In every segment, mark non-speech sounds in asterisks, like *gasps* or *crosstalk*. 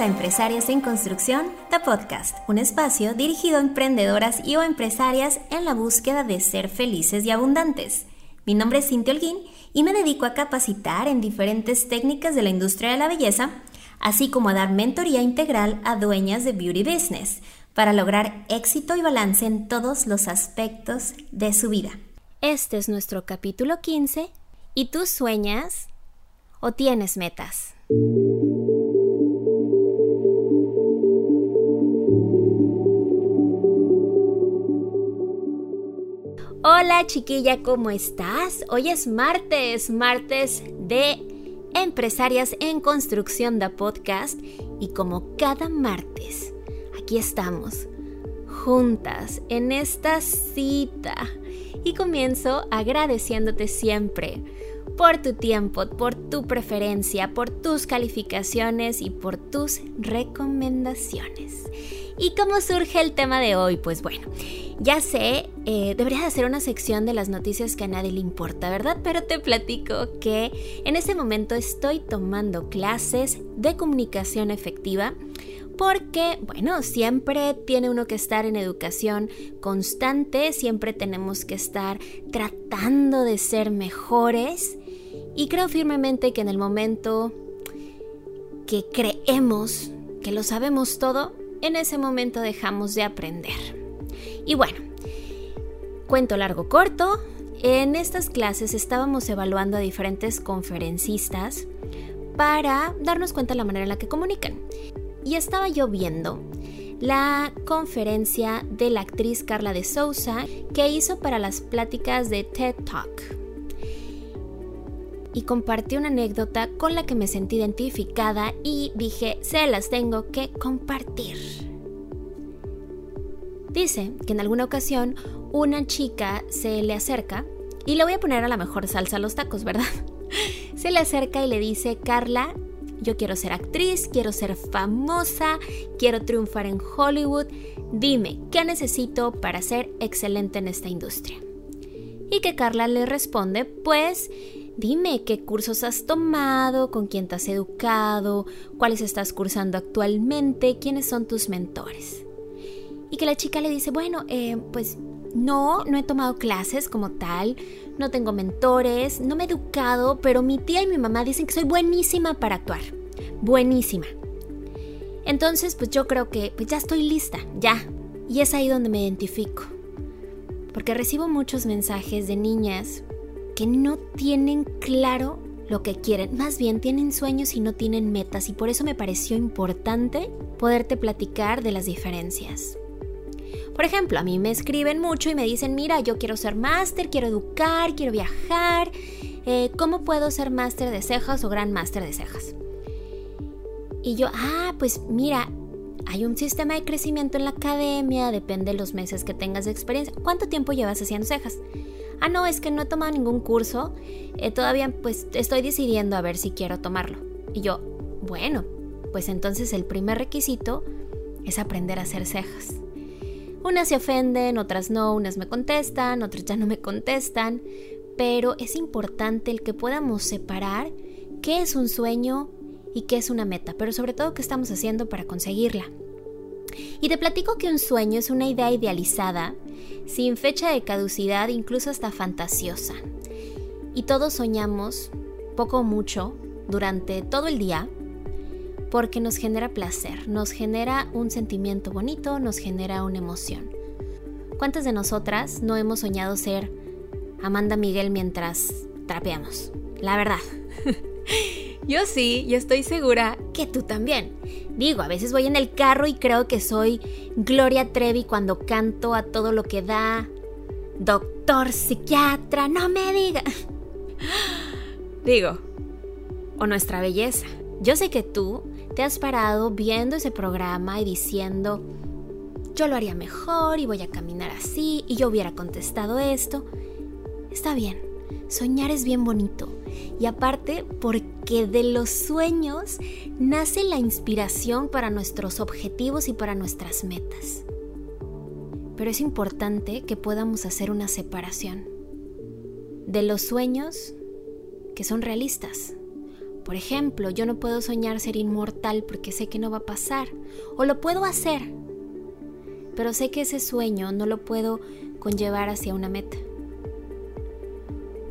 a Empresarias en Construcción, The Podcast, un espacio dirigido a emprendedoras y o empresarias en la búsqueda de ser felices y abundantes. Mi nombre es Cintia Holguín y me dedico a capacitar en diferentes técnicas de la industria de la belleza, así como a dar mentoría integral a dueñas de beauty business para lograr éxito y balance en todos los aspectos de su vida. Este es nuestro capítulo 15 y tú sueñas o tienes metas. Hola chiquilla, ¿cómo estás? Hoy es martes, martes de Empresarias en Construcción da Podcast y como cada martes, aquí estamos, juntas en esta cita y comienzo agradeciéndote siempre por tu tiempo, por tu preferencia, por tus calificaciones y por tus recomendaciones. ¿Y cómo surge el tema de hoy? Pues bueno, ya sé, eh, debería hacer una sección de las noticias que a nadie le importa, ¿verdad? Pero te platico que en este momento estoy tomando clases de comunicación efectiva porque, bueno, siempre tiene uno que estar en educación constante, siempre tenemos que estar tratando de ser mejores y creo firmemente que en el momento que creemos que lo sabemos todo, en ese momento dejamos de aprender. Y bueno, cuento largo corto, en estas clases estábamos evaluando a diferentes conferencistas para darnos cuenta de la manera en la que comunican. Y estaba yo viendo la conferencia de la actriz Carla de Sousa que hizo para las pláticas de TED Talk y compartí una anécdota con la que me sentí identificada y dije, se las tengo que compartir. Dice que en alguna ocasión una chica se le acerca y le voy a poner a la mejor salsa a los tacos, ¿verdad? *laughs* Se le acerca y le dice, Carla, yo quiero ser actriz, quiero ser famosa, quiero triunfar en Hollywood. Dime, ¿qué necesito para ser excelente en esta industria? Y que Carla le responde, pues Dime qué cursos has tomado, con quién te has educado, cuáles estás cursando actualmente, quiénes son tus mentores. Y que la chica le dice, bueno, eh, pues no, no he tomado clases como tal, no tengo mentores, no me he educado, pero mi tía y mi mamá dicen que soy buenísima para actuar. Buenísima. Entonces, pues yo creo que pues ya estoy lista, ya. Y es ahí donde me identifico. Porque recibo muchos mensajes de niñas que no tienen claro lo que quieren, más bien tienen sueños y no tienen metas y por eso me pareció importante poderte platicar de las diferencias. Por ejemplo, a mí me escriben mucho y me dicen, mira, yo quiero ser máster, quiero educar, quiero viajar, eh, ¿cómo puedo ser máster de cejas o gran máster de cejas? Y yo, ah, pues mira, hay un sistema de crecimiento en la academia, depende de los meses que tengas de experiencia. ¿Cuánto tiempo llevas haciendo cejas? ah, no, es que no he tomado ningún curso, eh, todavía pues estoy decidiendo a ver si quiero tomarlo. Y yo, bueno, pues entonces el primer requisito es aprender a hacer cejas. Unas se ofenden, otras no, unas me contestan, otras ya no me contestan, pero es importante el que podamos separar qué es un sueño y qué es una meta, pero sobre todo qué estamos haciendo para conseguirla. Y te platico que un sueño es una idea idealizada, sin fecha de caducidad, incluso hasta fantasiosa. Y todos soñamos, poco o mucho, durante todo el día, porque nos genera placer, nos genera un sentimiento bonito, nos genera una emoción. ¿Cuántas de nosotras no hemos soñado ser Amanda Miguel mientras trapeamos? La verdad. *laughs* Yo sí, y estoy segura que tú también. Digo, a veces voy en el carro y creo que soy Gloria Trevi cuando canto a todo lo que da. Doctor, psiquiatra, no me diga. *gasps* Digo, o nuestra belleza. Yo sé que tú te has parado viendo ese programa y diciendo, yo lo haría mejor y voy a caminar así y yo hubiera contestado esto. Está bien, soñar es bien bonito y aparte porque de los sueños nace la inspiración para nuestros objetivos y para nuestras metas. Pero es importante que podamos hacer una separación de los sueños que son realistas, Por ejemplo, yo no puedo soñar ser inmortal porque sé que no va a pasar. O lo puedo hacer, pero sé que ese sueño no lo puedo conllevar hacia una meta.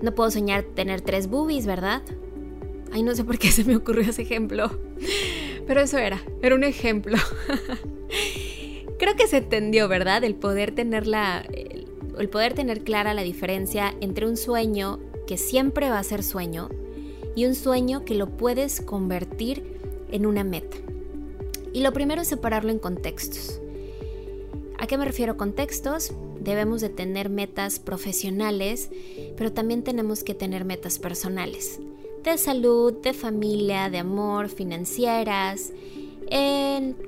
No puedo soñar tener tres boobies, ¿verdad? Ay, no sé por qué se me ocurrió ese ejemplo. *laughs* Pero eso era, era un ejemplo. *laughs* Creo que se entendió, ¿verdad? El poder tener la, el poder tener clara la diferencia entre un sueño que siempre va a ser sueño y un sueño que lo puedes convertir en una meta. Y lo primero es separarlo en contextos. ¿A qué me refiero contextos? Debemos de tener metas profesionales, pero también tenemos que tener metas personales. De salud, de familia, de amor, financieras,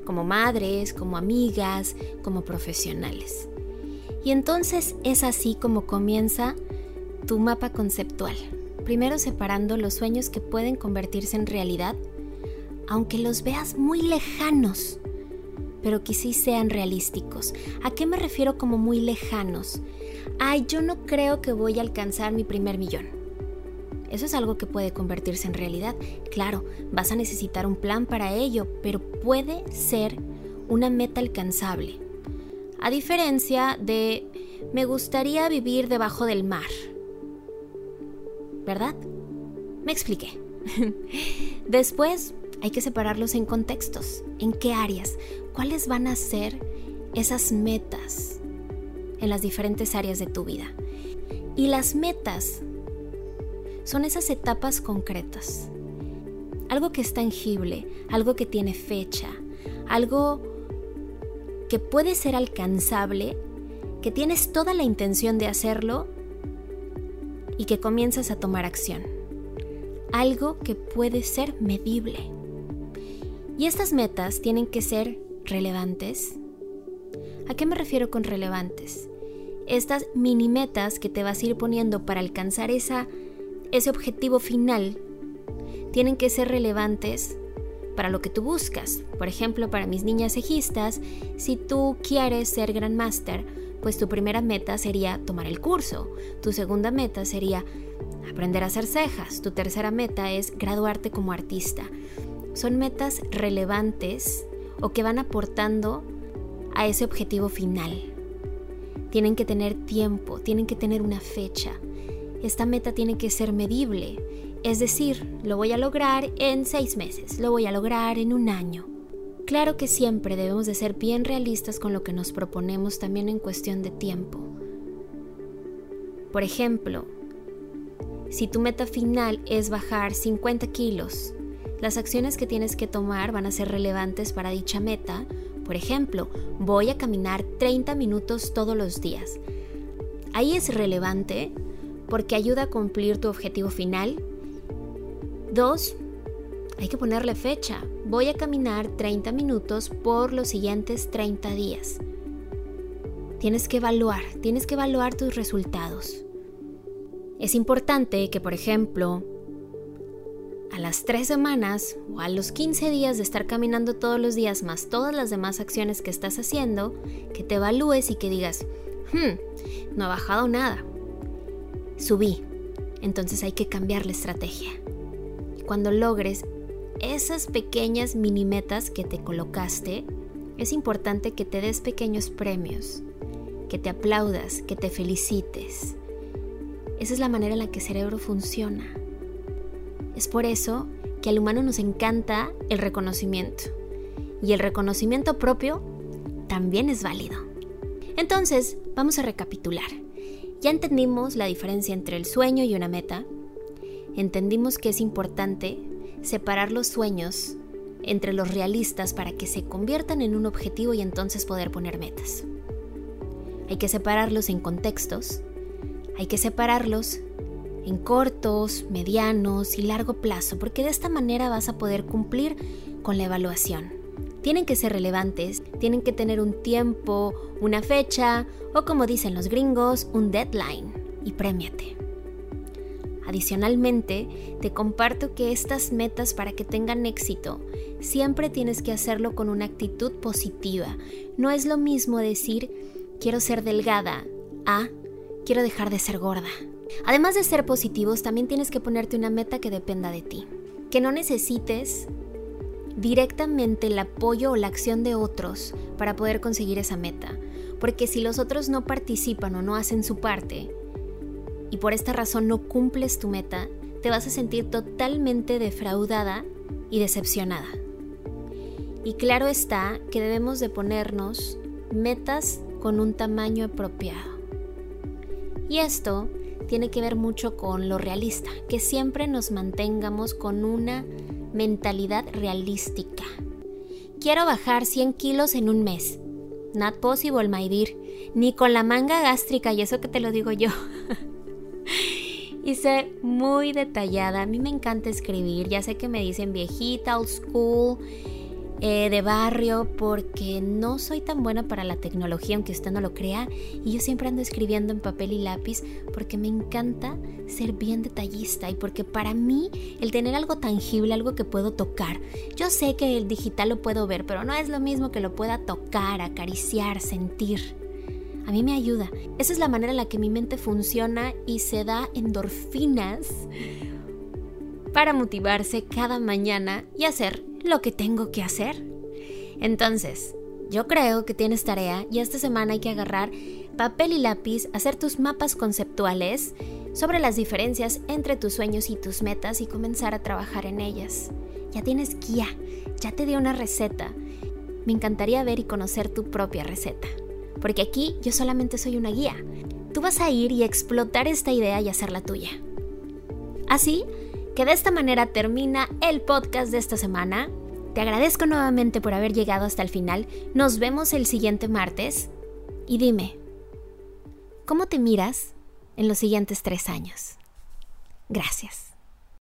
como madres, como amigas, como profesionales. Y entonces es así como comienza tu mapa conceptual. Primero separando los sueños que pueden convertirse en realidad, aunque los veas muy lejanos, pero que sí sean realísticos. ¿A qué me refiero como muy lejanos? Ay, yo no creo que voy a alcanzar mi primer millón. Eso es algo que puede convertirse en realidad. Claro, vas a necesitar un plan para ello, pero puede ser una meta alcanzable. A diferencia de me gustaría vivir debajo del mar. ¿Verdad? Me expliqué. *laughs* Después hay que separarlos en contextos, en qué áreas, cuáles van a ser esas metas en las diferentes áreas de tu vida. Y las metas son esas etapas concretas. Algo que es tangible, algo que tiene fecha, algo que puede ser alcanzable, que tienes toda la intención de hacerlo y que comienzas a tomar acción. Algo que puede ser medible. Y estas metas tienen que ser relevantes. ¿A qué me refiero con relevantes? Estas mini metas que te vas a ir poniendo para alcanzar esa, ese objetivo final tienen que ser relevantes para lo que tú buscas. Por ejemplo, para mis niñas cejistas, si tú quieres ser Grandmaster, pues tu primera meta sería tomar el curso. Tu segunda meta sería aprender a hacer cejas. Tu tercera meta es graduarte como artista. Son metas relevantes o que van aportando a ese objetivo final. Tienen que tener tiempo, tienen que tener una fecha. Esta meta tiene que ser medible es decir, lo voy a lograr en seis meses, lo voy a lograr en un año. Claro que siempre debemos de ser bien realistas con lo que nos proponemos también en cuestión de tiempo. Por ejemplo, si tu meta final es bajar 50 kilos, las acciones que tienes que tomar van a ser relevantes para dicha meta. Por ejemplo, voy a caminar 30 minutos todos los días. Ahí es relevante porque ayuda a cumplir tu objetivo final Dos, hay que ponerle fecha. Voy a caminar 30 minutos por los siguientes 30 días. Tienes que evaluar, tienes que evaluar tus resultados. Es importante que, por ejemplo, a las 3 semanas o a los 15 días de estar caminando todos los días más todas las demás acciones que estás haciendo, que te evalúes y que digas, hmm, no ha bajado nada. Subí. Entonces hay que cambiar la estrategia cuando logres esas pequeñas mini metas que te colocaste, es importante que te des pequeños premios, que te aplaudas, que te felicites. Esa es la manera en la que el cerebro funciona. Es por eso que al humano nos encanta el reconocimiento. Y el reconocimiento propio también es válido. Entonces, vamos a recapitular. Ya entendimos la diferencia entre el sueño y una meta, entendimos que es importante separar los sueños entre los realistas para que se conviertan en un objetivo y entonces poder poner metas. Hay que separarlos en contextos, hay que separarlos en cortos, medianos y largo plazo, porque de esta manera vas a poder cumplir con la evaluación. Tienen que ser relevantes, tienen que tener un tiempo, una fecha o como dicen los gringos, un deadline y premiate. Adicionalmente, te comparto que estas metas para que tengan éxito, siempre tienes que hacerlo con una actitud positiva. No es lo mismo decir quiero ser delgada a quiero dejar de ser gorda. Además de ser positivos, también tienes que ponerte una meta que dependa de ti. que no necesites directamente el apoyo o la acción de otros para poder conseguir esa meta. Porque si los otros no participan o no hacen su parte, y por esta razón no cumples tu meta, te vas a sentir totalmente defraudada y decepcionada. Y claro está que debemos de ponernos metas con un tamaño apropiado. Y esto tiene que ver mucho con lo realista, que siempre nos mantengamos con una mentalidad realística. Quiero bajar 100 kilos en un mes. Not possible, my dear. Ni con la manga gástrica, y eso que te lo digo yo. Hice muy detallada. A mí me encanta escribir. Ya sé que me dicen viejita, old school. Eh, de barrio porque no soy tan buena para la tecnología, aunque usted no lo crea, y yo siempre ando escribiendo en papel y lápiz porque me encanta ser bien detallista y porque para mí el tener algo tangible, algo que puedo tocar, yo sé que el digital lo puedo ver, pero no es lo mismo que lo pueda tocar, acariciar, sentir. A mí me ayuda. Esa es la manera en la que mi mente funciona y se da endorfinas para motivarse cada mañana y hacer lo que tengo que hacer. Entonces, yo creo que tienes tarea y esta semana hay que agarrar papel y lápiz, hacer tus mapas conceptuales sobre las diferencias entre tus sueños y tus metas y comenzar a trabajar en ellas. Ya tienes guía, ya te di una receta. Me encantaría ver y conocer tu propia receta, porque aquí yo solamente soy una guía. Tú vas a ir y explotar esta idea y hacerla tuya. Así que de esta manera termina el podcast de esta semana. Te agradezco nuevamente por haber llegado hasta el final. Nos vemos el siguiente martes. Y dime, ¿cómo te miras en los siguientes tres años? Gracias.